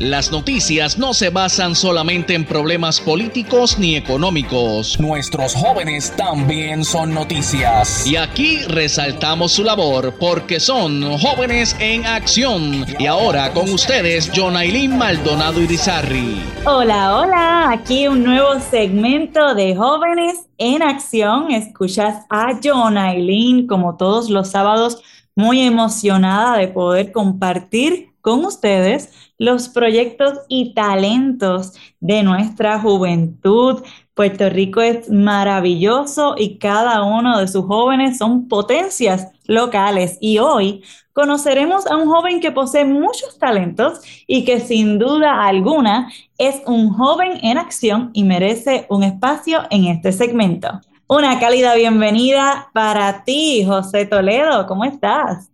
Las noticias no se basan solamente en problemas políticos ni económicos. Nuestros jóvenes también son noticias. Y aquí resaltamos su labor porque son jóvenes en acción. Y ahora con ustedes, Jonailin Maldonado Irizarri. Hola, hola. Aquí un nuevo segmento de jóvenes en acción. Escuchas a Jonailin como todos los sábados, muy emocionada de poder compartir con ustedes los proyectos y talentos de nuestra juventud. Puerto Rico es maravilloso y cada uno de sus jóvenes son potencias locales. Y hoy conoceremos a un joven que posee muchos talentos y que sin duda alguna es un joven en acción y merece un espacio en este segmento. Una cálida bienvenida para ti, José Toledo. ¿Cómo estás?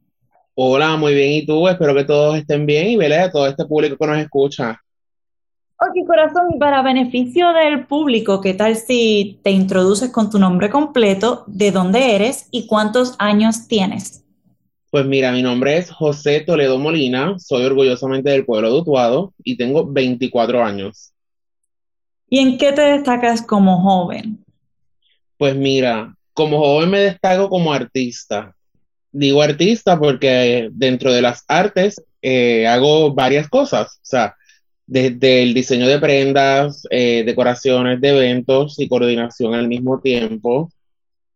Hola, muy bien. ¿Y tú? Espero que todos estén bien y vele a todo este público que nos escucha. Ok, corazón, y para beneficio del público, ¿qué tal si te introduces con tu nombre completo, de dónde eres y cuántos años tienes? Pues mira, mi nombre es José Toledo Molina, soy orgullosamente del pueblo de Utuado y tengo 24 años. ¿Y en qué te destacas como joven? Pues mira, como joven me destaco como artista digo artista porque dentro de las artes eh, hago varias cosas, o sea, desde el diseño de prendas, eh, decoraciones de eventos y coordinación al mismo tiempo.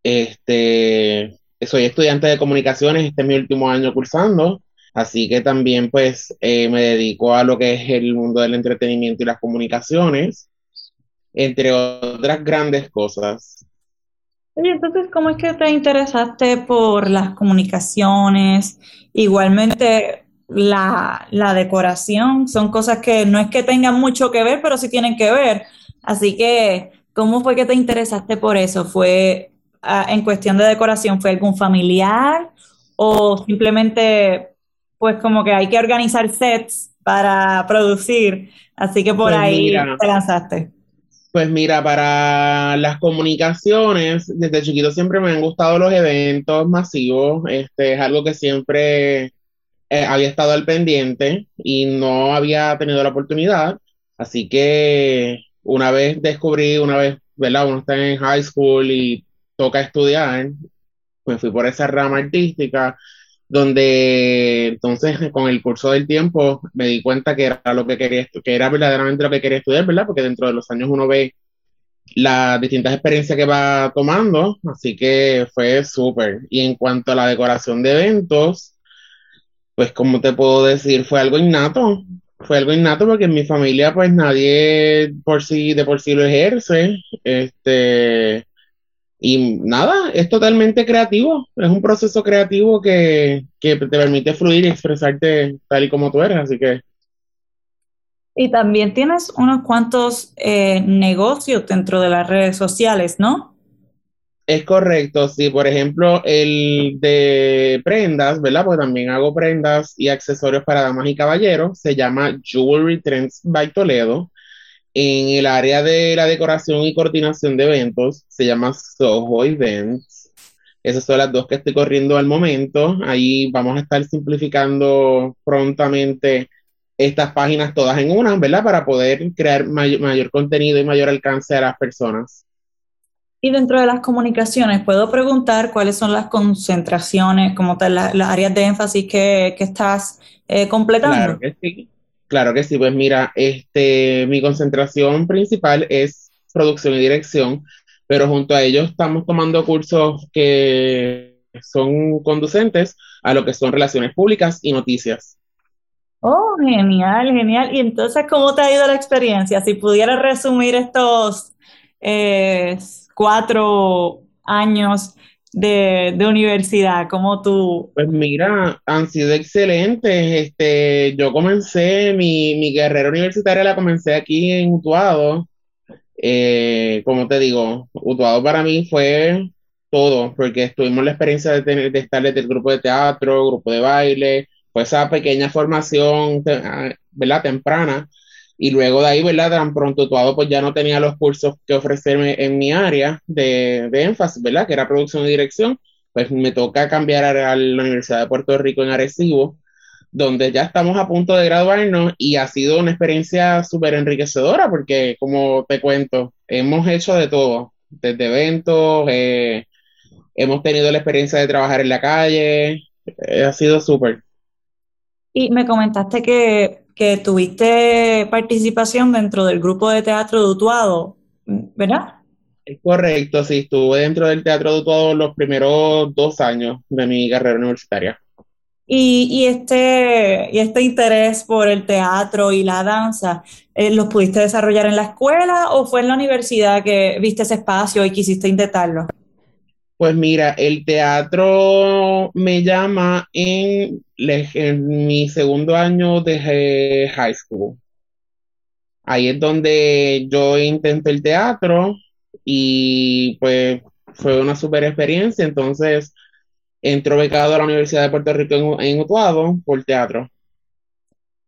Este, soy estudiante de comunicaciones, este es mi último año cursando, así que también pues eh, me dedico a lo que es el mundo del entretenimiento y las comunicaciones, entre otras grandes cosas. Oye, entonces, ¿cómo es que te interesaste por las comunicaciones? Igualmente, la, la decoración, son cosas que no es que tengan mucho que ver, pero sí tienen que ver. Así que, ¿cómo fue que te interesaste por eso? ¿Fue ah, en cuestión de decoración, fue algún familiar o simplemente, pues como que hay que organizar sets para producir? Así que por pues ahí te lanzaste. Pues mira, para las comunicaciones, desde chiquito siempre me han gustado los eventos masivos. Este es algo que siempre eh, había estado al pendiente y no había tenido la oportunidad. Así que una vez descubrí, una vez, ¿verdad? Uno está en high school y toca estudiar, me fui por esa rama artística, donde entonces con el curso del tiempo me di cuenta que era lo que quería, que era verdaderamente lo que quería estudiar, ¿verdad? Porque dentro de los años uno ve las distintas experiencias que va tomando, así que fue súper. Y en cuanto a la decoración de eventos, pues como te puedo decir, fue algo innato, fue algo innato porque en mi familia pues nadie por sí, de por sí lo ejerce, este, y nada, es totalmente creativo, es un proceso creativo que, te permite fluir y expresarte tal y como tú eres, así que... Y también tienes unos cuantos eh, negocios dentro de las redes sociales, ¿no? Es correcto, sí, por ejemplo, el de prendas, ¿verdad? Pues también hago prendas y accesorios para damas y caballeros, se llama Jewelry Trends by Toledo. En el área de la decoración y coordinación de eventos se llama Soho Events. Esas son las dos que estoy corriendo al momento. Ahí vamos a estar simplificando prontamente estas páginas todas en una, ¿verdad? Para poder crear mayor contenido y mayor alcance a las personas. Y dentro de las comunicaciones, ¿puedo preguntar cuáles son las concentraciones, como tal, las, áreas de énfasis que, estás eh, completando? Claro que sí. Claro que sí, pues mira, este, mi concentración principal es producción y dirección, pero junto a ello estamos tomando cursos que son conducentes a lo que son relaciones públicas y noticias. Oh, genial, genial. Y entonces, ¿cómo te ha ido la experiencia? Si pudieras resumir estos, eh, cuatro años de, universidad? ¿Cómo tú? Pues mira, han sido excelentes. Este, yo comencé, mi, mi carrera universitaria la comencé aquí en Utuado. Eh, como te digo, Utuado para mí fue todo, porque tuvimos la experiencia de, tener, de estar desde el grupo de teatro, grupo de baile, pues esa pequeña formación, ah, ¿verdad? Temprana. Y luego de ahí, ¿verdad? Tan pronto Utuado pues ya no tenía los cursos que ofrecerme en mi área de, de énfasis, ¿verdad? Que era producción y dirección. Pues me toca cambiar a, la Universidad de Puerto Rico en Arecibo, donde ya estamos a punto de graduarnos y ha sido una experiencia súper enriquecedora porque, como te cuento, hemos hecho de todo, desde eventos, eh, hemos tenido la experiencia de trabajar en la calle, eh, ha sido súper. Y me comentaste que, que, tuviste participación dentro del grupo de teatro de Utuado, ¿verdad? Es correcto, sí, estuve dentro del teatro de Utuado los primeros dos años de mi carrera universitaria. Y, y, este, y este interés por el teatro y la danza, eh, ¿los pudiste desarrollar en la escuela o fue en la universidad que viste ese espacio y quisiste intentarlo? Pues mira, el teatro me llama en, mi segundo año de high school. Ahí es donde yo intenté el teatro y pues fue una super experiencia. Entonces entró becado a la Universidad de Puerto Rico en, en Utuado por teatro.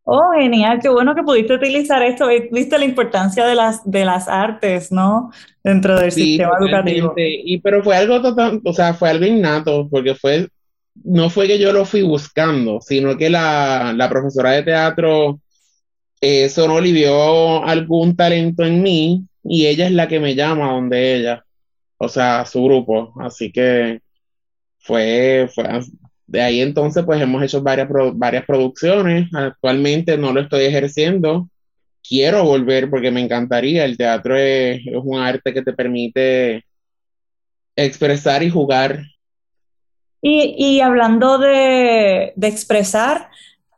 Oh, genial, qué bueno que pudiste utilizar esto. Viste la importancia de las, de las artes, ¿no? Dentro del sistema educativo. Y pero fue algo total, o sea, fue algo innato, porque fue, no fue que yo lo fui buscando, sino que la, la profesora de teatro eso no le vio algún talento en mí y ella es la que me llama donde ella, o sea, su grupo. Así que fue, fue de ahí entonces, pues hemos hecho varias, varias producciones. Actualmente no lo estoy ejerciendo. Quiero volver porque me encantaría. El teatro es, un arte que te permite expresar y jugar. Y, hablando de, expresar,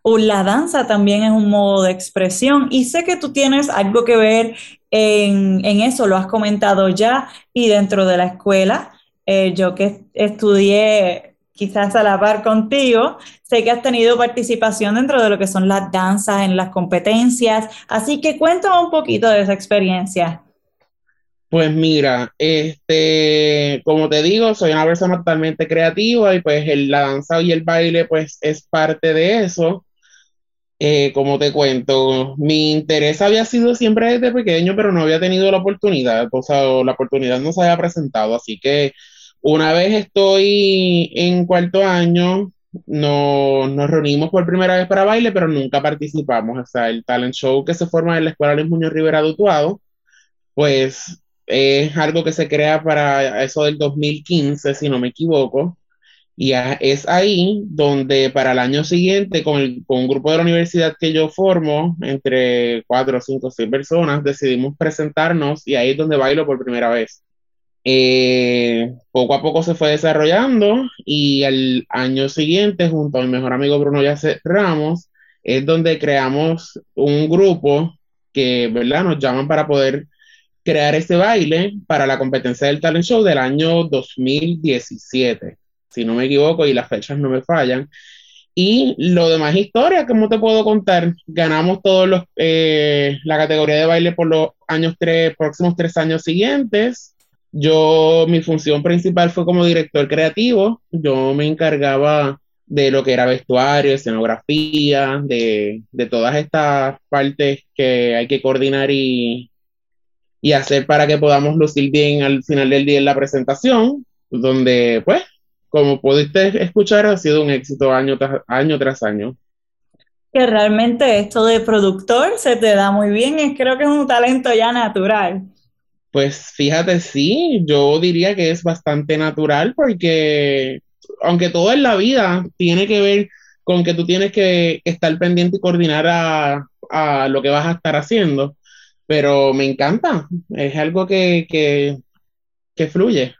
la danza también es un modo de expresión. Y sé que tú tienes algo que ver en, eso, lo has comentado ya. Y dentro de la escuela, eh, yo que estudié quizás a la par contigo. Sé que has tenido participación dentro de lo que son las danzas, en las competencias, así que cuéntame un poquito de esa experiencia. Pues mira, este, como te digo, soy una persona totalmente creativa y pues la danza y el baile pues es parte de eso. Eh, como te cuento, mi interés había sido siempre desde pequeño, pero no había tenido la oportunidad, o sea, la oportunidad no se había presentado, así que una vez estoy en cuarto año, nos reunimos por primera vez para baile, pero nunca participamos. O sea, el talent show que se forma en la Escuela Luis Muñoz Rivera de Utuado, pues es algo que se crea para eso del 2015, si no me equivoco. Y es ahí donde para el año siguiente, con, con un grupo de la universidad que yo formo, entre cuatro, cinco, seis personas, decidimos presentarnos y ahí es donde bailo por primera vez. Eh, poco a poco se fue desarrollando y al año siguiente, junto a mi mejor amigo Bruno Yace Ramos, es donde creamos un grupo que, ¿verdad? Nos llaman para poder crear este baile para la competencia del talent show del año 2017, si no me equivoco y las fechas no me fallan. Y lo demás historia, ¿cómo te puedo contar? Ganamos todos los, eh, la categoría de baile por los años tres, próximos tres años siguientes. Yo, mi función principal fue como director creativo. Yo me encargaba de lo que era vestuario, escenografía, de, todas estas partes que hay que coordinar y, y hacer para que podamos lucir bien al final del día en la presentación, donde, pues, como pudiste escuchar, ha sido un éxito año tras año. Tras año. Que realmente esto de productor se te da muy bien, creo que es un talento ya natural. Pues fíjate, sí, yo diría que es bastante natural porque aunque todo en la vida tiene que ver con que tú tienes que estar pendiente y coordinar a, lo que vas a estar haciendo, pero me encanta, es algo que, que fluye.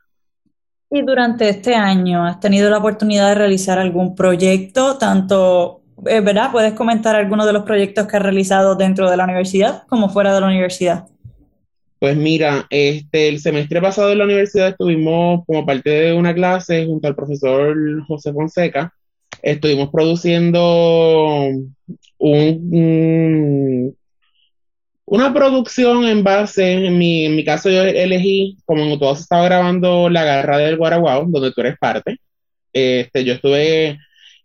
Y durante este año, ¿has tenido la oportunidad de realizar algún proyecto, tanto, eh, ¿verdad? ¿Puedes comentar algunos de los proyectos que has realizado dentro de la universidad como fuera de la universidad? Pues mira, este, el semestre pasado en la universidad estuvimos como parte de una clase junto al profesor José Fonseca. Estuvimos produciendo un, una producción en base, en mi, mi caso yo elegí, como en todos estaba grabando La Garra del Guaraguao, donde tú eres parte. Este, yo estuve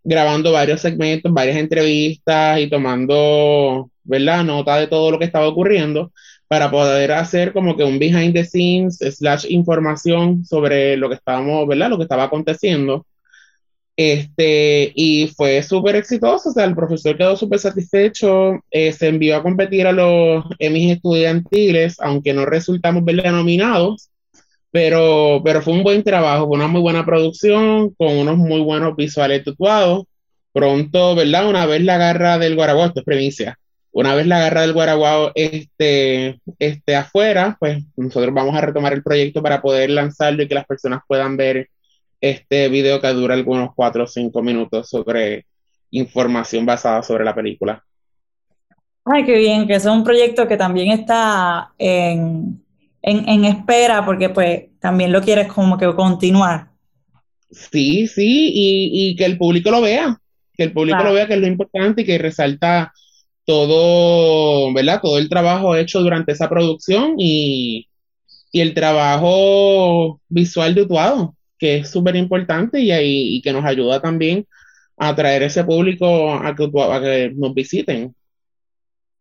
grabando varios segmentos, varias entrevistas y tomando, ¿verdad? Nota de todo lo que estaba ocurriendo para poder hacer como que un behind the scenes slash información sobre lo que estábamos, ¿verdad? Lo que estaba aconteciendo. Este, y fue súper exitoso, o sea, el profesor quedó súper satisfecho, eh, se envió a competir a los Emmys estudiantiles, aunque no resultamos verle nominados, pero, pero fue un buen trabajo, una muy buena producción, con unos muy buenos visuales tatuados. Pronto, ¿verdad? Una vez la garra del Guaraguay, esto es provincia, una vez la garra del Guaraguao esté, esté afuera, pues nosotros vamos a retomar el proyecto para poder lanzarlo y que las personas puedan ver este video que dura algunos cuatro o cinco minutos sobre información basada sobre la película. Ay, qué bien, que es un proyecto que también está en, espera porque pues también lo quieres como que continuar. Sí, sí, y, que el público lo vea, que el público lo vea, que es lo importante y que resalta todo, ¿verdad? Todo el trabajo hecho durante esa producción y, el trabajo visual de Utuado, que es súper importante y, y, que nos ayuda también a atraer ese público a que, a que nos visiten.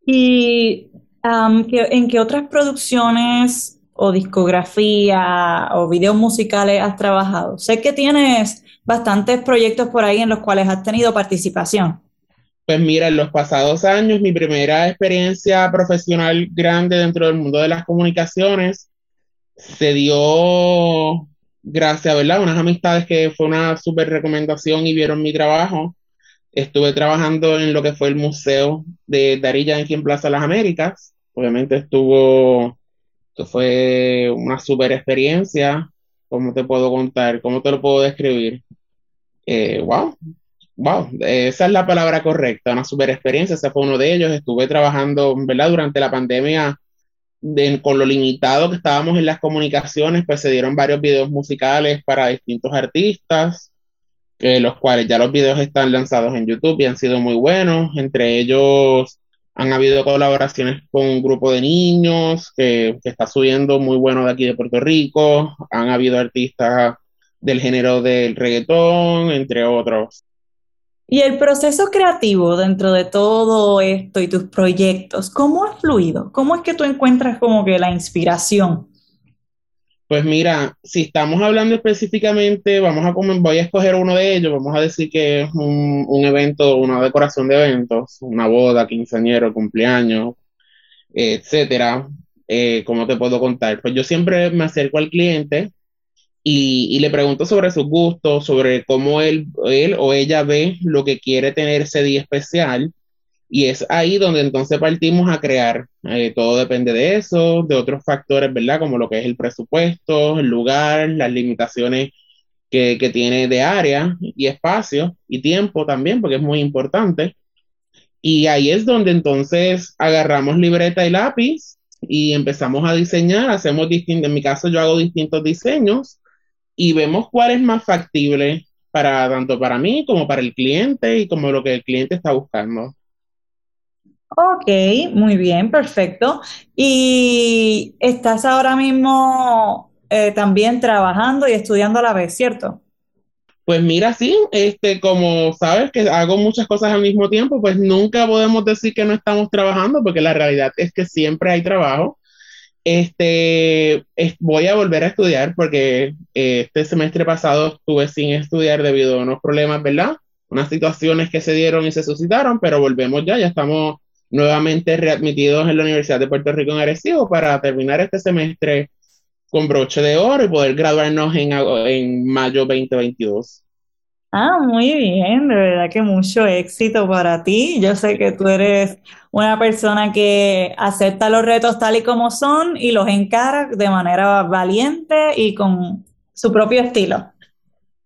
¿Y en qué otras producciones o discografía o videos musicales has trabajado? Sé que tienes bastantes proyectos por ahí en los cuales has tenido participación. Pues mira, en los pasados años, mi primera experiencia profesional grande dentro del mundo de las comunicaciones se dio gracias, ¿verdad? Unas amistades que fue una súper recomendación y vieron mi trabajo. Estuve trabajando en lo que fue el Museo de Darilla en Plaza Las Américas. Obviamente estuvo, que fue una súper experiencia. ¿Cómo te puedo contar? ¿Cómo te lo puedo describir? Eh, wow, wow, esa es la palabra correcta, una super experiencia, ese fue uno de ellos, estuve trabajando, ¿verdad? Durante la pandemia, con lo limitado que estábamos en las comunicaciones, pues se dieron varios videos musicales para distintos artistas, los cuales ya los videos están lanzados en YouTube y han sido muy buenos, entre ellos han habido colaboraciones con un grupo de niños que, que está subiendo muy bueno de aquí de Puerto Rico, han habido artistas del género del reggaetón, entre otros. Y el proceso creativo dentro de todo esto y tus proyectos, ¿cómo ha fluido? ¿Cómo es que tú encuentras como que la inspiración? Pues mira, si estamos hablando específicamente, vamos a voy a escoger uno de ellos, vamos a decir que es un, evento, una decoración de eventos, una boda, quinceañero, cumpleaños, etcétera. Eh, ¿Cómo te puedo contar? Pues yo siempre me acerco al cliente y, le pregunto sobre sus gustos, sobre cómo él, él o ella ve lo que quiere tener ese día especial. Y es ahí donde entonces partimos a crear. Eh, todo depende de eso, de otros factores, ¿verdad? Como lo que es el presupuesto, el lugar, las limitaciones que, que tiene de área y espacio y tiempo también, porque es muy importante. Y ahí es donde entonces agarramos libreta y lápiz y empezamos a diseñar, hacemos distintos, en mi caso yo hago distintos diseños y vemos cuál es más factible para tanto para mí como para el cliente y como lo que el cliente está buscando. Ok, muy bien, perfecto. Y estás ahora mismo eh, también trabajando y estudiando a la vez, ¿cierto? Pues mira, sí, este, como sabes que hago muchas cosas al mismo tiempo, pues nunca podemos decir que no estamos trabajando, porque la realidad es que siempre hay trabajo. Este, voy a volver a estudiar porque eh, este semestre pasado estuve sin estudiar debido a unos problemas, ¿verdad? Unas situaciones que se dieron y se suscitaron, pero volvemos ya, ya estamos nuevamente readmitidos en la Universidad de Puerto Rico en Arecibo para terminar este semestre con broche de oro y poder graduarnos en, en mayo 2022. Ah, muy bien, de verdad que mucho éxito para ti. Yo sé que tú eres una persona que acepta los retos tal y como son y los encara de manera valiente y con su propio estilo.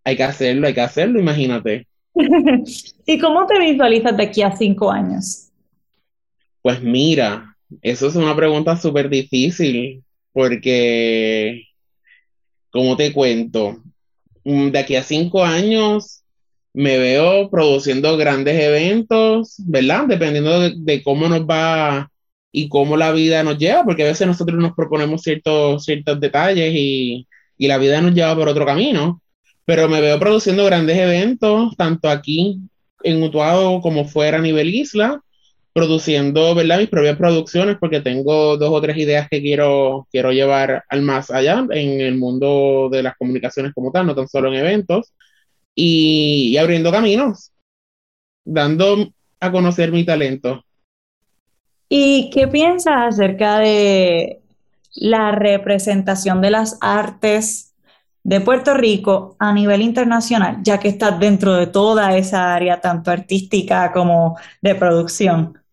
Hay que hacerlo, hay que hacerlo, imagínate. ¿Y cómo te visualizas de aquí a cinco años? Pues mira, eso es una pregunta súper difícil porque, como te cuento, de aquí a cinco años me veo produciendo grandes eventos, ¿verdad? Dependiendo de, cómo nos va y cómo la vida nos lleva, porque a veces nosotros nos proponemos ciertos, ciertos detalles y, y la vida nos lleva por otro camino. Pero me veo produciendo grandes eventos, tanto aquí en Utuado como fuera a nivel isla, produciendo, ¿verdad? Mis propias producciones, porque tengo dos o tres ideas que quiero, quiero llevar al más allá en el mundo de las comunicaciones como tal, no tan solo en eventos, y, abriendo caminos, dando a conocer mi talento. ¿Y qué piensas acerca de la representación de las artes de Puerto Rico a nivel internacional, ya que estás dentro de toda esa área, tanto artística como de producción?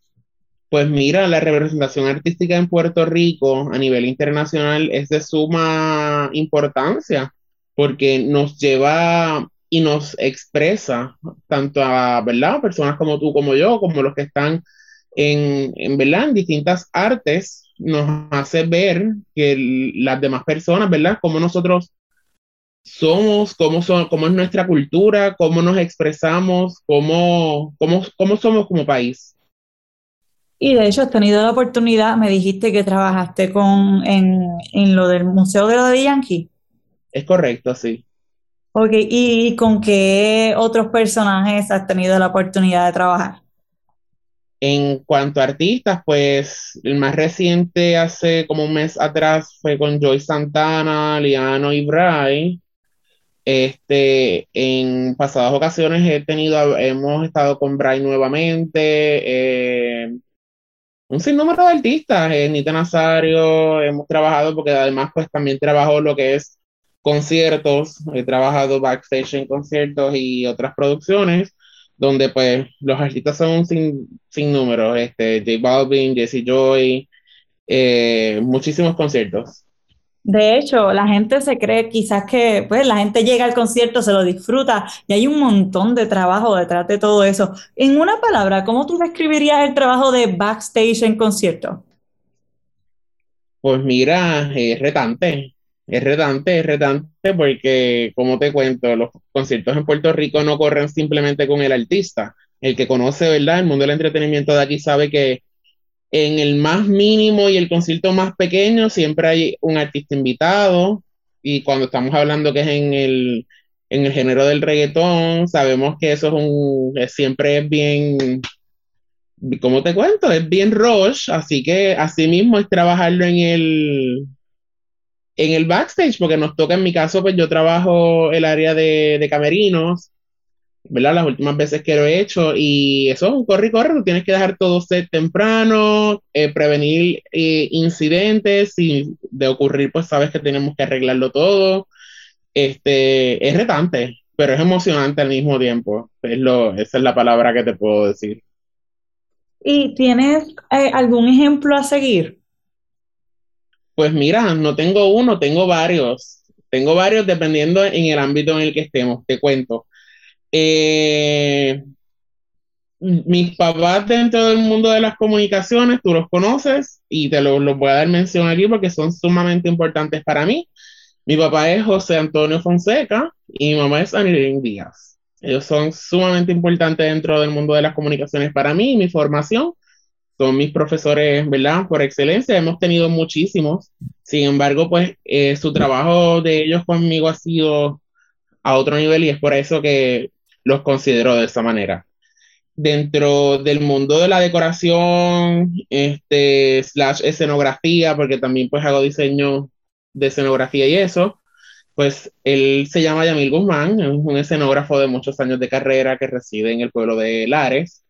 Pues mira, la representación artística en Puerto Rico a nivel internacional es de suma importancia porque nos lleva y nos expresa tanto a, ¿verdad? Personas como tú, como yo, como los que están en, en, ¿verdad? en distintas artes, nos hace ver que las demás personas, ¿verdad? Como nosotros somos, cómo, son, cómo es nuestra cultura, cómo nos expresamos, cómo, cómo, cómo somos como país. Y de hecho, has tenido la oportunidad, me dijiste que trabajaste con, en, en lo del Museo de lo de Yankee. Es correcto, sí. Ok, ¿y con qué otros personajes has tenido la oportunidad de trabajar? En cuanto a artistas, pues el más reciente hace como un mes atrás fue con Joy Santana, Liano y Bray. Este, en pasadas ocasiones he tenido, hemos estado con Bray nuevamente, eh, un sinnúmero de artistas, eh, Nita Nazario, hemos trabajado porque además pues también trabajo lo que es conciertos, he trabajado backstage en conciertos y otras producciones, donde pues los artistas son sin, sin número, este, J Balvin, Jesse Joy, eh, muchísimos conciertos. De hecho, la gente se cree quizás que pues la gente llega al concierto, se lo disfruta y hay un montón de trabajo detrás de todo eso. En una palabra, ¿cómo tú describirías el trabajo de backstage en concierto? Pues mira, es retante, es retante, es retante porque, como te cuento, los conciertos en Puerto Rico no corren simplemente con el artista. El que conoce, ¿verdad? El mundo del entretenimiento de aquí sabe que en el más mínimo y el concierto más pequeño siempre hay un artista invitado y cuando estamos hablando que es en el, en el género del reggaetón, sabemos que eso es un, siempre es bien, ¿cómo te cuento? Es bien rush, así que así mismo es trabajarlo en el, en el backstage, porque nos toca en mi caso, pues yo trabajo el área de, de camerinos ¿verdad? Las últimas veces que lo he hecho y eso es un corre y corre, tú tienes que dejar todo set temprano, eh, prevenir eh, incidentes, y de ocurrir pues sabes que tenemos que arreglarlo todo. Este, es retante, pero es emocionante al mismo tiempo, es lo, esa es la palabra que te puedo decir. ¿Y tienes eh, algún ejemplo a seguir? Pues mira, no tengo uno, tengo varios. Tengo varios dependiendo en el ámbito en el que estemos, te cuento. Eh, mis papás dentro del mundo de las comunicaciones, tú los conoces y te los, voy a dar mención aquí porque son sumamente importantes para mí. Mi papá es José Antonio Fonseca y mi mamá es Anirín Díaz. Ellos son sumamente importantes dentro del mundo de las comunicaciones para mí y mi formación. Son mis profesores, ¿verdad? Por excelencia, hemos tenido muchísimos. Sin embargo, pues eh, su trabajo de ellos conmigo ha sido a otro nivel y es por eso que los considero de esa manera. Dentro del mundo de la decoración, este, slash escenografía, porque también pues hago diseño de escenografía y eso, pues él se llama Yamil Guzmán, es un escenógrafo de muchos años de carrera que reside en el pueblo de Lares,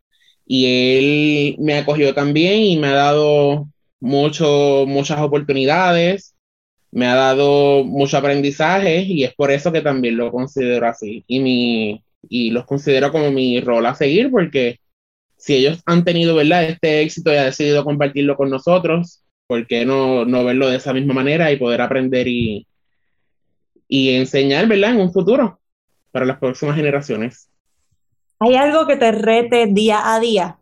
y él me acogió también y me ha dado mucho, muchas oportunidades, me ha dado mucho aprendizaje y es por eso que también lo considero así. Y mi, y los considero como mi rol a seguir porque si ellos han tenido, ¿verdad? Este éxito y han decidido compartirlo con nosotros, ¿por qué no, no verlo de esa misma manera y poder aprender y, y enseñar, ¿verdad? En un futuro para las próximas generaciones. ¿Hay algo que te rete día a día?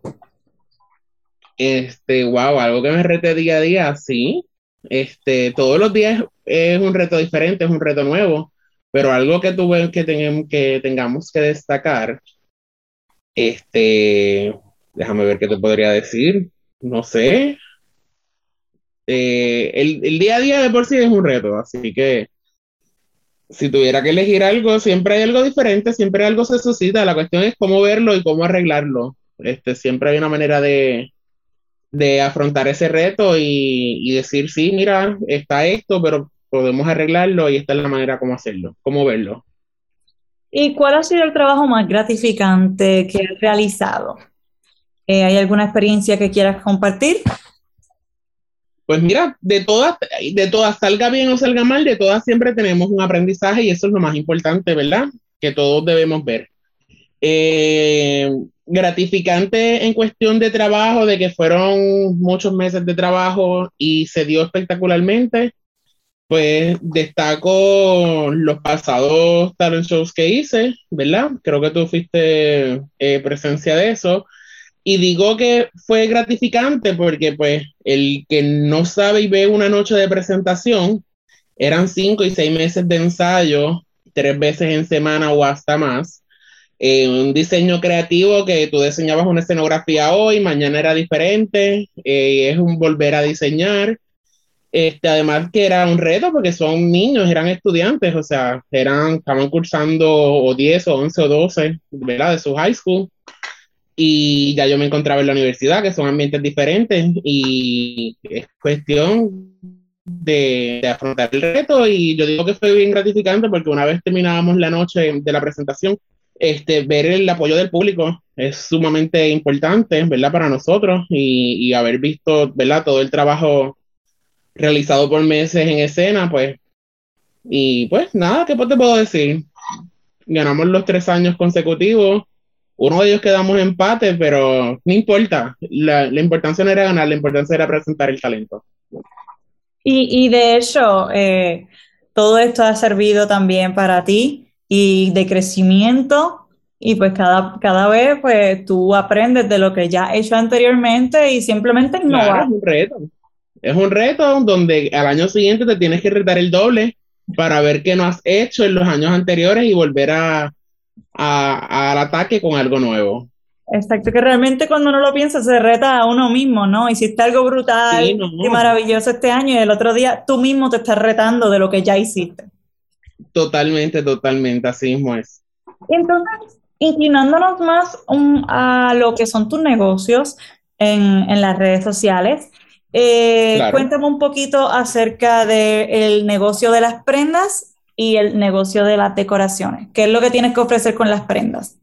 Este, wow, algo que me rete día a día, sí. Este, todos los días es un reto diferente, es un reto nuevo, pero algo que tuve que, tenemos, que tengamos que destacar, este, déjame ver qué te podría decir, no sé. Eh, el, el día a día de por sí es un reto, así que si tuviera que elegir algo, siempre hay algo diferente, siempre algo se suscita. La cuestión es cómo verlo y cómo arreglarlo. Este, siempre hay una manera de, de afrontar ese reto y, y, decir, sí, mira, está esto, pero podemos arreglarlo y esta es la manera como hacerlo, cómo verlo. ¿Y cuál ha sido el trabajo más gratificante que has realizado? Eh, ¿Hay alguna experiencia que quieras compartir? Pues mira, de todas, de todas, salga bien o salga mal, de todas siempre tenemos un aprendizaje y eso es lo más importante, ¿verdad? Que todos debemos ver. Eh, gratificante en cuestión de trabajo, de que fueron muchos meses de trabajo y se dio espectacularmente. Pues destaco los pasados talent shows que hice, ¿verdad? Creo que tú fuiste eh, presencia de eso. Y digo que fue gratificante porque pues el que no sabe y ve una noche de presentación, eran cinco y seis meses de ensayo, tres veces en semana o hasta más. Eh, un diseño creativo que tú diseñabas una escenografía hoy, mañana era diferente, eh, es un volver a diseñar. Este, además que era un reto porque son niños, eran estudiantes, o sea, eran, estaban cursando o 10 o 11 o 12, ¿verdad? De su high school y ya yo me encontraba en la universidad, que son ambientes diferentes y es cuestión de, afrontar el reto y yo digo que fue bien gratificante porque una vez terminábamos la noche de la presentación, este, ver el apoyo del público es sumamente importante, ¿verdad? Para nosotros y, y haber visto, ¿verdad? Todo el trabajo realizado por meses en escena, pues, y pues nada, ¿qué te puedo decir? Ganamos los tres años consecutivos uno de ellos quedamos empate, pero no importa. La, la, importancia no era ganar, la importancia era presentar el talento. Y, y de hecho, eh, todo esto ha servido también para ti y de crecimiento. Y pues cada, cada vez pues tú aprendes de lo que ya has hecho anteriormente y simplemente innovar. Claro, es un reto. Es un reto donde al año siguiente te tienes que retar el doble para ver qué no has hecho en los años anteriores y volver a, a, al ataque con algo nuevo. Exacto, que realmente cuando uno lo piensa se reta a uno mismo, ¿no? Hiciste algo brutal sí, no, no. y maravilloso este año y el otro día tú mismo te estás retando de lo que ya hiciste. Totalmente, totalmente, así mismo es. Entonces, inclinándonos más a lo que son tus negocios en, en las redes sociales, eh, claro. cuéntame un poquito acerca del negocio de las prendas y el negocio de las decoraciones. ¿Qué es lo que tienes que ofrecer con las prendas?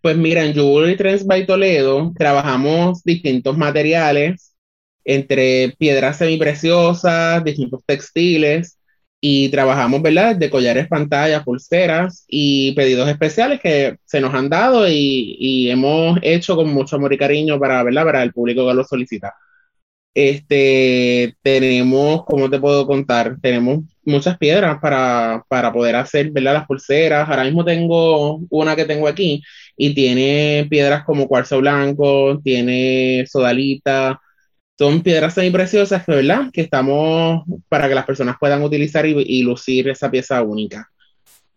Pues mira, en Jewelry Trends by Toledo trabajamos distintos materiales entre piedras semipreciosas, distintos textiles y trabajamos, ¿verdad? De collares, pantallas, pulseras y pedidos especiales que se nos han dado y, y hemos hecho con mucho amor y cariño para, ¿verdad? Para el público que lo solicita. Este, tenemos, ¿cómo te puedo contar? Tenemos muchas piedras para, para poder hacer, ¿verdad? Las pulseras. Ahora mismo tengo una que tengo aquí y tiene piedras como cuarzo blanco, tiene sodalita. Son piedras semipreciosas, ¿verdad? Que estamos para que las personas puedan utilizar y, y lucir esa pieza única.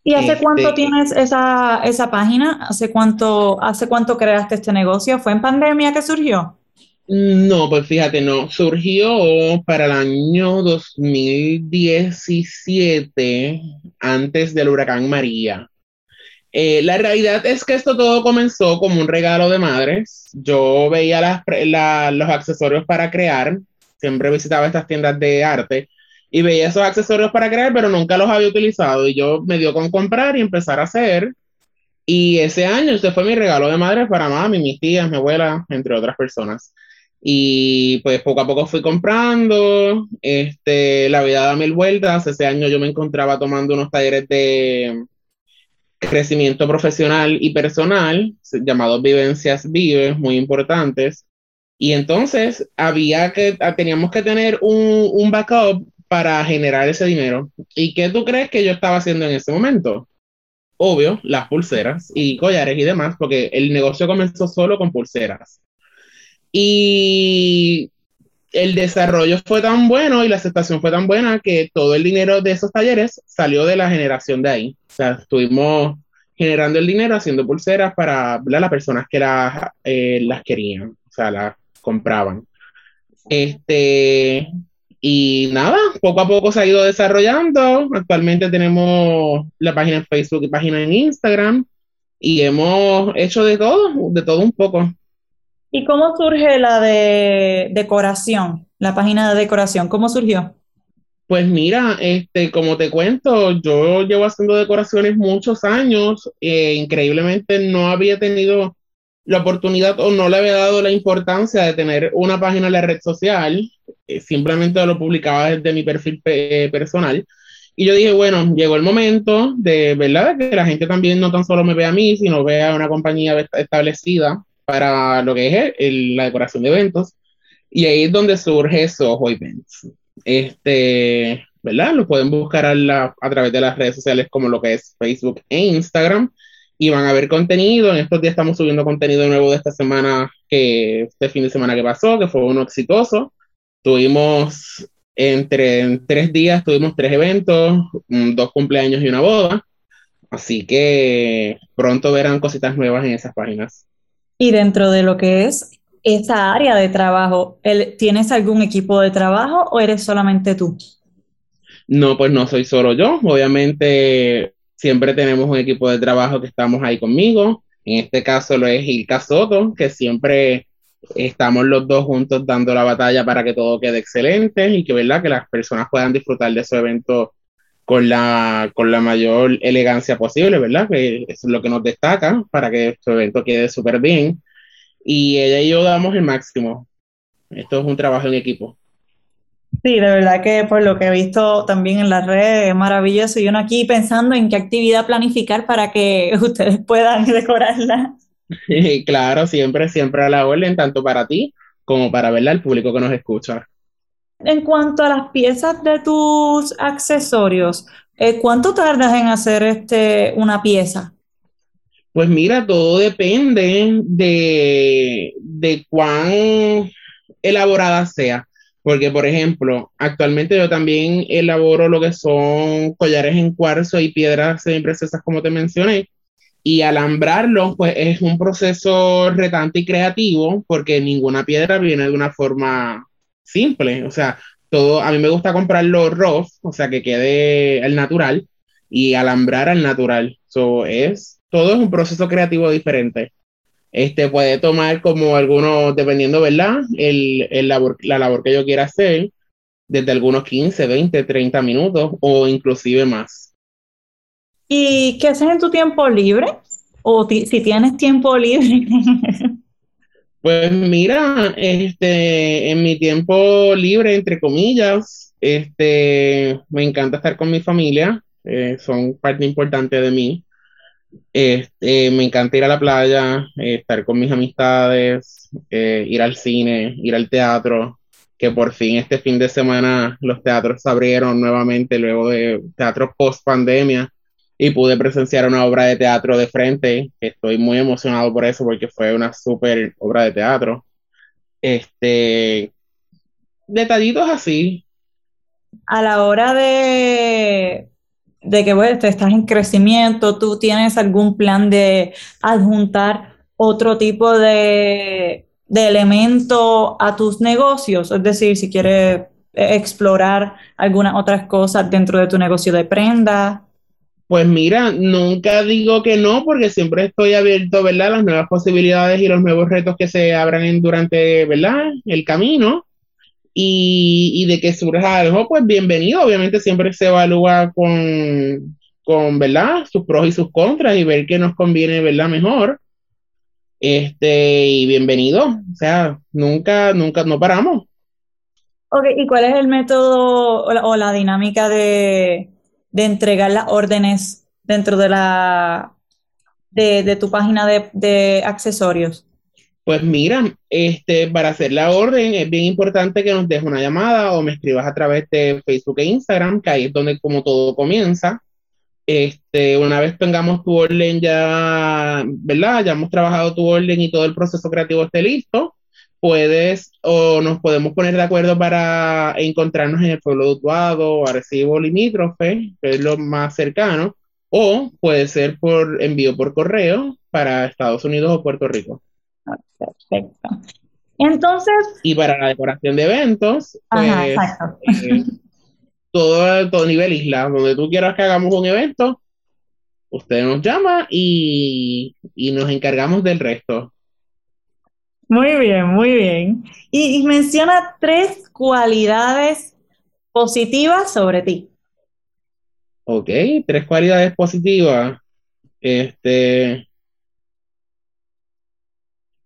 ¿Y hace este, cuánto tienes esa, esa página? ¿Hace cuánto, ¿Hace cuánto creaste este negocio? ¿Fue en pandemia que surgió? No, pues fíjate, no, surgió para el año 2017, antes del huracán María. Eh, la realidad es que esto todo comenzó como un regalo de madres. Yo veía los accesorios para crear, siempre visitaba estas tiendas de arte y veía esos accesorios para crear, pero nunca los había utilizado y yo me dio con comprar y empezar a hacer. Y ese año, ese fue mi regalo de madres para mami, mis tías, mi abuela, entre otras personas. Y pues poco a poco fui comprando, este, la vida da mil vueltas. Ese año yo me encontraba tomando unos talleres de crecimiento profesional y personal, llamados Vivencias Vives, muy importantes. Y entonces había que, teníamos que tener un, un backup para generar ese dinero. ¿Y qué tú crees que yo estaba haciendo en ese momento? Obvio, las pulseras y collares y demás, porque el negocio comenzó solo con pulseras. Y el desarrollo fue tan bueno y la aceptación fue tan buena que todo el dinero de esos talleres salió de la generación de ahí. O sea, estuvimos generando el dinero haciendo pulseras para las personas que las, eh, las querían, o sea, las compraban. Este, y nada, poco a poco se ha ido desarrollando. Actualmente tenemos la página en Facebook y página en Instagram y hemos hecho de todo, de todo un poco. ¿Y cómo surge la de decoración, la página de decoración? ¿Cómo surgió? Pues mira, este, como te cuento, yo llevo haciendo decoraciones muchos años. e increíblemente no había tenido la oportunidad o no le había dado la importancia de tener una página en la red social. Eh, simplemente lo publicaba desde mi perfil personal. Y yo dije, bueno, llegó el momento de, ¿verdad? Que la gente también no tan solo me vea a mí, sino vea a una compañía establecida para lo que es la decoración de eventos. Y ahí es donde surge Soho Events. Este, ¿verdad? Lo pueden buscar a, la, a través de las redes sociales como lo que es Facebook e Instagram. Y van a ver contenido. En estos días estamos subiendo contenido nuevo de esta semana, que este fin de semana que pasó, que fue uno exitoso. Tuvimos entre en tres días, tuvimos tres eventos, dos cumpleaños y una boda. Así que pronto verán cositas nuevas en esas páginas. Y dentro de lo que es esa área de trabajo, ¿tienes algún equipo de trabajo o eres solamente tú? No, pues no soy solo yo. Obviamente siempre tenemos un equipo de trabajo que estamos ahí conmigo. En este caso lo es Ilka Soto, que siempre estamos los dos juntos dando la batalla para que todo quede excelente y que, ¿verdad? que las personas puedan disfrutar de su evento con la, con la mayor elegancia posible, ¿verdad? Que es lo que nos destaca para que este evento quede súper bien. Y ella y yo damos el máximo. Esto es un trabajo en equipo. Sí, de verdad que por lo que he visto también en las redes es maravilloso. Y uno aquí pensando en qué actividad planificar para que ustedes puedan decorarla. claro, siempre, siempre a la orden, tanto para ti como para verla al público que nos escucha. En cuanto a las piezas de tus accesorios, eh, ¿cuánto tardas en hacer este, una pieza? Pues mira, todo depende de, de cuán elaborada sea. Porque, por ejemplo, actualmente yo también elaboro lo que son collares en cuarzo y piedras semipreciosas, como te mencioné. Y alambrarlos, pues es un proceso retante y creativo, porque ninguna piedra viene de una forma simple, o sea, todo, a mí me gusta comprarlo rough, o sea, que quede al natural y alambrar al natural. So, es, todo es un proceso creativo diferente. Este puede tomar como algunos, dependiendo, ¿verdad? El, el labor, la labor que yo quiera hacer, desde algunos 15, 20, 30 minutos o inclusive más. ¿Y qué haces en tu tiempo libre? O si tienes tiempo libre. Pues mira, este, en mi tiempo libre, entre comillas, este, me encanta estar con mi familia, eh, son parte importante de mí. Este, me encanta ir a la playa, estar con mis amistades, eh, ir al cine, ir al teatro, que por fin este fin de semana los teatros se abrieron nuevamente luego de teatros post pandemia y pude presenciar una obra de teatro de frente. Estoy muy emocionado por eso porque fue una súper obra de teatro. Este, detallitos así. A la hora de, de que bueno, estás en crecimiento, ¿tú tienes algún plan de adjuntar otro tipo de, de elemento a tus negocios? Es decir, si quieres explorar algunas otras cosas dentro de tu negocio de prenda. Pues mira, nunca digo que no, porque siempre estoy abierto, ¿verdad? A las nuevas posibilidades y los nuevos retos que se abran durante, ¿verdad? El camino. Y, y, de que surja algo, pues bienvenido. Obviamente siempre se evalúa con, con, ¿verdad? Sus pros y sus contras y ver qué nos conviene, ¿verdad? Mejor. Este, y bienvenido. O sea, nunca, nunca, no paramos. Ok, ¿y cuál es el método o la dinámica de, de entregar las órdenes dentro de la de, tu página de, accesorios? Pues mira, este, para hacer la orden es bien importante que nos dejes una llamada o me escribas a través de Facebook e Instagram, que ahí es donde como todo comienza. Este, una vez tengamos tu orden ya, ¿verdad? Ya hemos trabajado tu orden y todo el proceso creativo esté listo, puedes o nos podemos poner de acuerdo para encontrarnos en el pueblo de Utuado o Arecibo limítrofe, que es lo más cercano, o puede ser por envío por correo para Estados Unidos o Puerto Rico. Perfecto. Entonces. Y para la decoración de eventos, pues, eh, todo, todo nivel isla, donde tú quieras que hagamos un evento, usted nos llama y, y nos encargamos del resto. Muy bien, muy bien. Y, menciona tres cualidades positivas sobre ti. Ok, tres cualidades positivas. Este,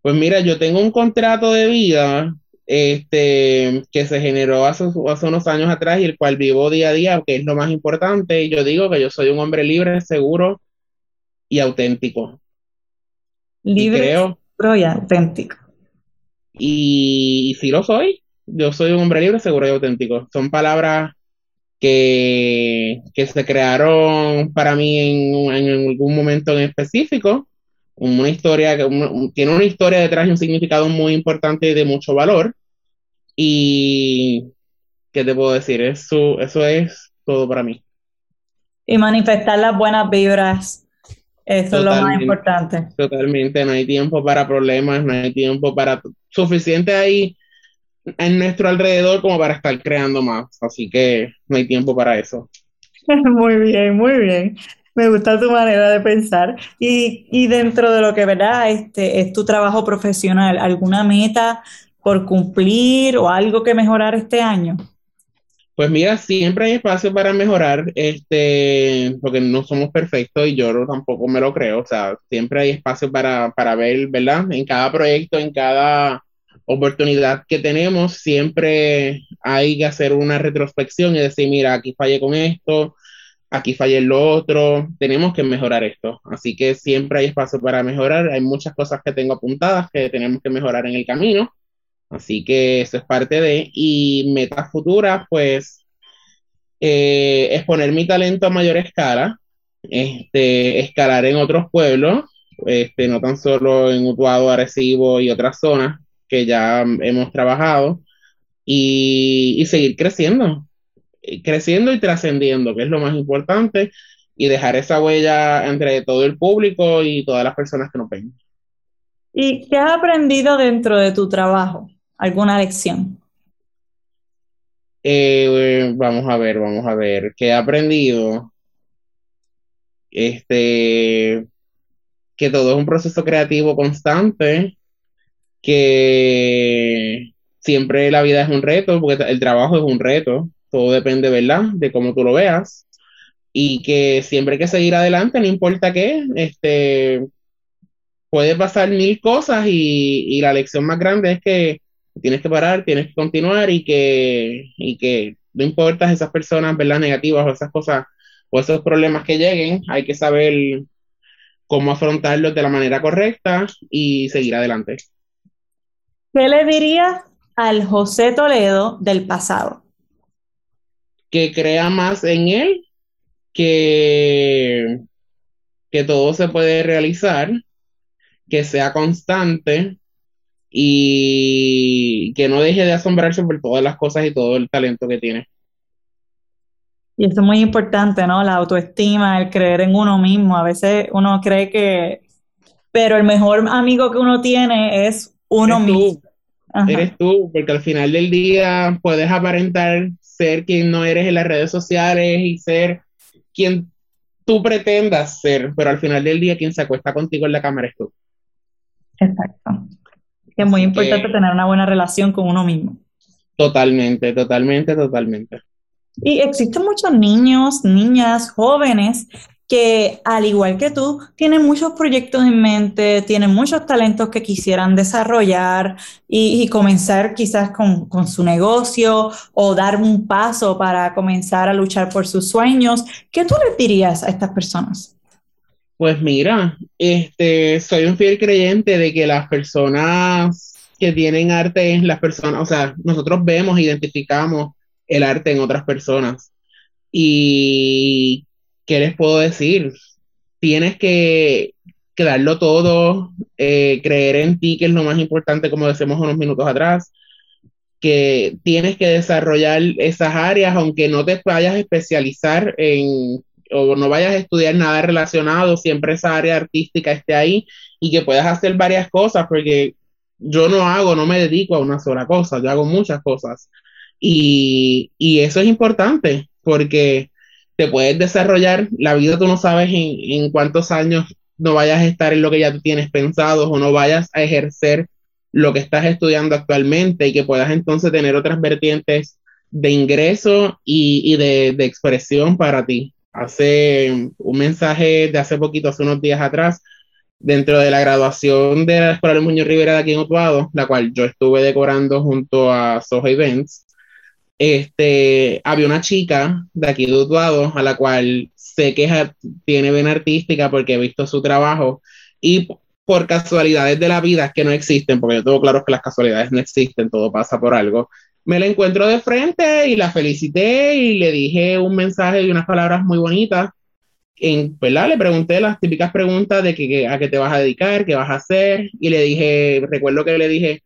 pues mira, yo tengo un contrato de vida este, que se generó hace, hace, unos años atrás y el cual vivo día a día, que es lo más importante. Y yo digo que yo soy un hombre libre, seguro y auténtico. Libre, seguro y auténtico. Y, si lo soy, yo soy un hombre libre, seguro y auténtico. Son palabras que, que se crearon para mí en, en, algún momento en específico. Una historia que tiene una historia detrás y un significado muy importante y de mucho valor. Y, ¿qué te puedo decir? Eso, eso es todo para mí. Y manifestar las buenas vibras eso es lo más importante. Totalmente, no hay tiempo para problemas, no hay tiempo para suficiente ahí en nuestro alrededor como para estar creando más, así que no hay tiempo para eso. Muy bien, muy bien. Me gusta tu manera de pensar. Y, y dentro de lo que, ¿verdad? Este es tu trabajo profesional, ¿alguna meta por cumplir o algo que mejorar este año? Pues mira, siempre hay espacio para mejorar, este, porque no somos perfectos y yo tampoco me lo creo, o sea, siempre hay espacio para, para ver, ¿verdad? En cada proyecto, en cada oportunidad que tenemos, siempre hay que hacer una retrospección y decir, mira, aquí fallé con esto, aquí fallé en lo otro, tenemos que mejorar esto. Así que siempre hay espacio para mejorar, hay muchas cosas que tengo apuntadas que tenemos que mejorar en el camino Así que eso es parte de. Y metas futuras, pues, eh, exponer mi talento a mayor escala, este, escalar en otros pueblos, este, no tan solo en Utuado, Arecibo y otras zonas que ya hemos trabajado, y, y seguir creciendo, creciendo y trascendiendo, que es lo más importante, y dejar esa huella entre todo el público y todas las personas que nos ven. ¿Y qué has aprendido dentro de tu trabajo? ¿Alguna lección? Eh, vamos a ver, vamos a ver. ¿Qué he aprendido? Este, que todo es un proceso creativo constante, que siempre la vida es un reto, porque el trabajo es un reto, todo depende, ¿verdad?, de cómo tú lo veas, y que siempre hay que seguir adelante, no importa qué, este, puede pasar mil cosas y la lección más grande es que tienes que parar, tienes que continuar y que, y que no importa esas personas, ¿verdad? Negativas o esas cosas o esos problemas que lleguen, hay que saber cómo afrontarlos de la manera correcta y seguir adelante. ¿Qué le dirías al José Toledo del pasado? Que crea más en él, que, que todo se puede realizar, que sea constante, y que no deje de asombrarse por todas las cosas y todo el talento que tiene. Y eso es muy importante, ¿no? La autoestima, el creer en uno mismo. A veces uno cree que, pero el mejor amigo que uno tiene es uno mismo. Eres tú, porque al final del día puedes aparentar ser quien no eres en las redes sociales y ser quien tú pretendas ser, pero al final del día quien se acuesta contigo en la cámara es tú. Exacto es muy importante tener una buena relación con uno mismo. Totalmente, totalmente, totalmente. Y existen muchos niños, niñas, jóvenes que, al igual que tú, tienen muchos proyectos en mente, tienen muchos talentos que quisieran desarrollar y, comenzar quizás con, con, su negocio o dar un paso para comenzar a luchar por sus sueños. ¿Qué tú les dirías a estas personas? Pues mira, este, soy un fiel creyente de que las personas que tienen arte, las personas, o sea, nosotros vemos, identificamos el arte en otras personas. Y, ¿qué les puedo decir? Tienes que, que darlo todo, eh, creer en ti, que es lo más importante, como decimos unos minutos atrás, que tienes que desarrollar esas áreas, aunque no te vayas a especializar en o no vayas a estudiar nada relacionado, siempre esa área artística esté ahí y que puedas hacer varias cosas, porque yo no hago, no me dedico a una sola cosa, yo hago muchas cosas. Y, y eso es importante, porque te puedes desarrollar, la vida tú no sabes en, en cuántos años no vayas a estar en lo que ya tú tienes pensado o no vayas a ejercer lo que estás estudiando actualmente y que puedas entonces tener otras vertientes de ingreso y, y de, de, expresión para ti. Hace un mensaje de hace poquito, hace unos días atrás, dentro de la graduación de la Escuela de Muñoz Rivera de aquí en Utuado, la cual yo estuve decorando junto a Soho Events, este, había una chica de aquí de Utuado a la cual sé que tiene vena artística porque he visto su trabajo y por casualidades de la vida que no existen, porque yo tengo claro que las casualidades no existen, todo pasa por algo. Me la encuentro de frente y la felicité y le dije un mensaje y unas palabras muy bonitas. En, ¿verdad? Le pregunté las típicas preguntas de que, a qué te vas a dedicar, qué vas a hacer, y le dije, recuerdo que le dije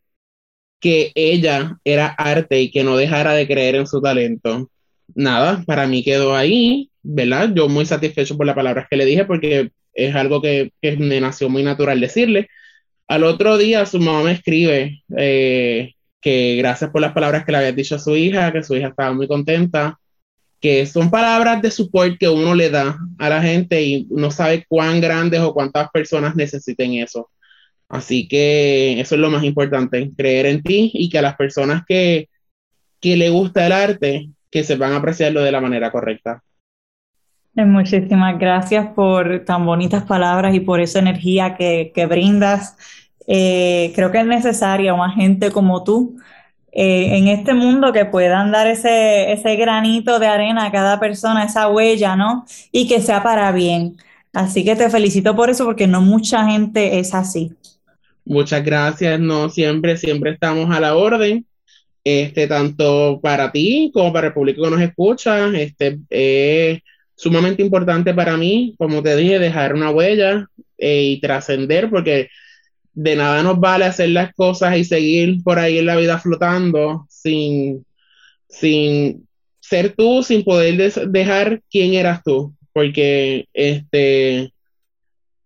que ella era arte y que no dejara de creer en su talento. Nada, para mí quedó ahí, ¿verdad? Yo muy satisfecho por las palabras que le dije porque es algo que, que me nació muy natural decirle. Al otro día su mamá me escribe eh, que gracias por las palabras que le había dicho a su hija, que su hija estaba muy contenta, que son palabras de support que uno le da a la gente y no sabe cuán grandes o cuántas personas necesiten eso. Así que eso es lo más importante, creer en ti y que a las personas que, que le gusta el arte, que sepan apreciarlo de la manera correcta. Eh, muchísimas gracias por tan bonitas palabras y por esa energía que, que brindas. Eh, creo que es necesaria más gente como tú eh, en este mundo que puedan dar ese, ese granito de arena a cada persona, esa huella, ¿no? Y que sea para bien. Así que te felicito por eso porque no mucha gente es así. Muchas gracias, no siempre, siempre estamos a la orden este, tanto para ti como para el público que nos escucha. Este, es sumamente importante para mí, como te dije, dejar una huella eh, y trascender, porque de nada nos vale hacer las cosas y seguir por ahí en la vida flotando sin, sin ser tú, sin poder dejar quién eras tú, porque este,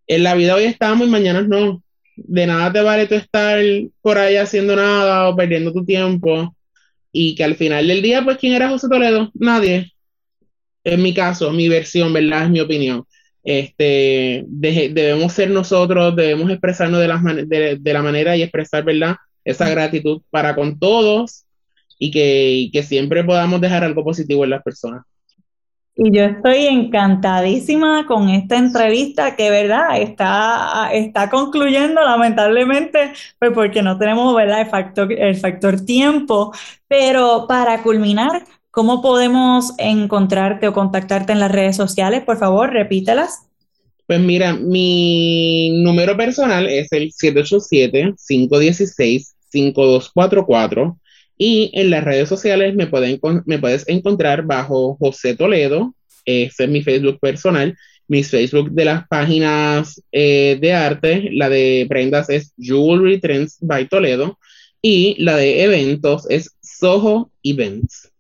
en la vida hoy estamos y mañana no de nada te vale tú estar por ahí haciendo nada o perdiendo tu tiempo y que al final del día, pues, ¿quién era José Toledo? Nadie. En mi caso, mi versión, ¿verdad? Es mi opinión. Este, debemos ser nosotros, debemos expresarnos de la, de, de la manera y expresar, ¿verdad? Esa gratitud para con todos y que, y que siempre podamos dejar algo positivo en las personas. Y yo estoy encantadísima con esta entrevista que, ¿verdad? Está, está concluyendo lamentablemente, pues porque no tenemos, ¿verdad? El factor, el factor tiempo. Pero para culminar, ¿cómo podemos encontrarte o contactarte en las redes sociales? Por favor, repítelas. Pues mira, mi número personal es el 787-516-5244. Y en las redes sociales me, pueden, me puedes encontrar bajo José Toledo, ese es mi Facebook personal. Mis Facebook de las páginas eh, de arte, la de prendas es Jewelry Trends by Toledo y la de eventos es Soho Events.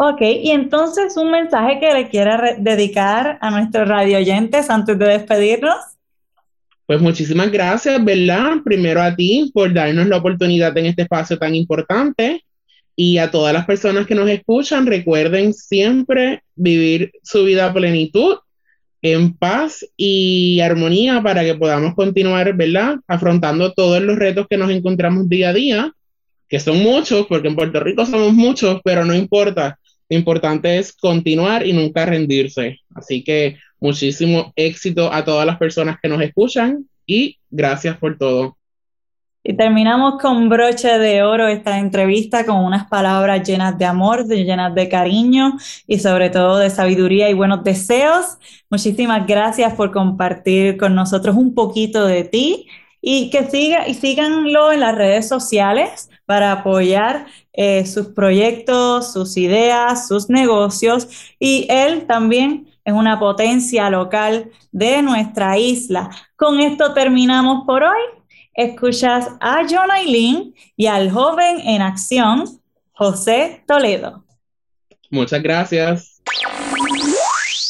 Ok, y entonces un mensaje que le quiera dedicar a nuestros radio oyentes antes de despedirnos. Pues muchísimas gracias, ¿verdad? Primero a ti por darnos la oportunidad en este espacio tan importante y a todas las personas que nos escuchan, recuerden siempre vivir su vida a plenitud, en paz y armonía para que podamos continuar, ¿verdad? Afrontando todos los retos que nos encontramos día a día, que son muchos, porque en Puerto Rico somos muchos, pero no importa. Lo importante es continuar y nunca rendirse. Así que Muchísimo éxito a todas las personas que nos escuchan y gracias por todo. Y terminamos con broche de oro esta entrevista con unas palabras llenas de amor, llenas de cariño y sobre todo de sabiduría y buenos deseos. Muchísimas gracias por compartir con nosotros un poquito de ti y que siga y síganlo en las redes sociales para apoyar eh, sus proyectos, sus ideas, sus negocios y él también es una potencia local de nuestra isla. Con esto terminamos por hoy. Escuchas a John Aileen y al joven en acción, José Toledo. Muchas gracias.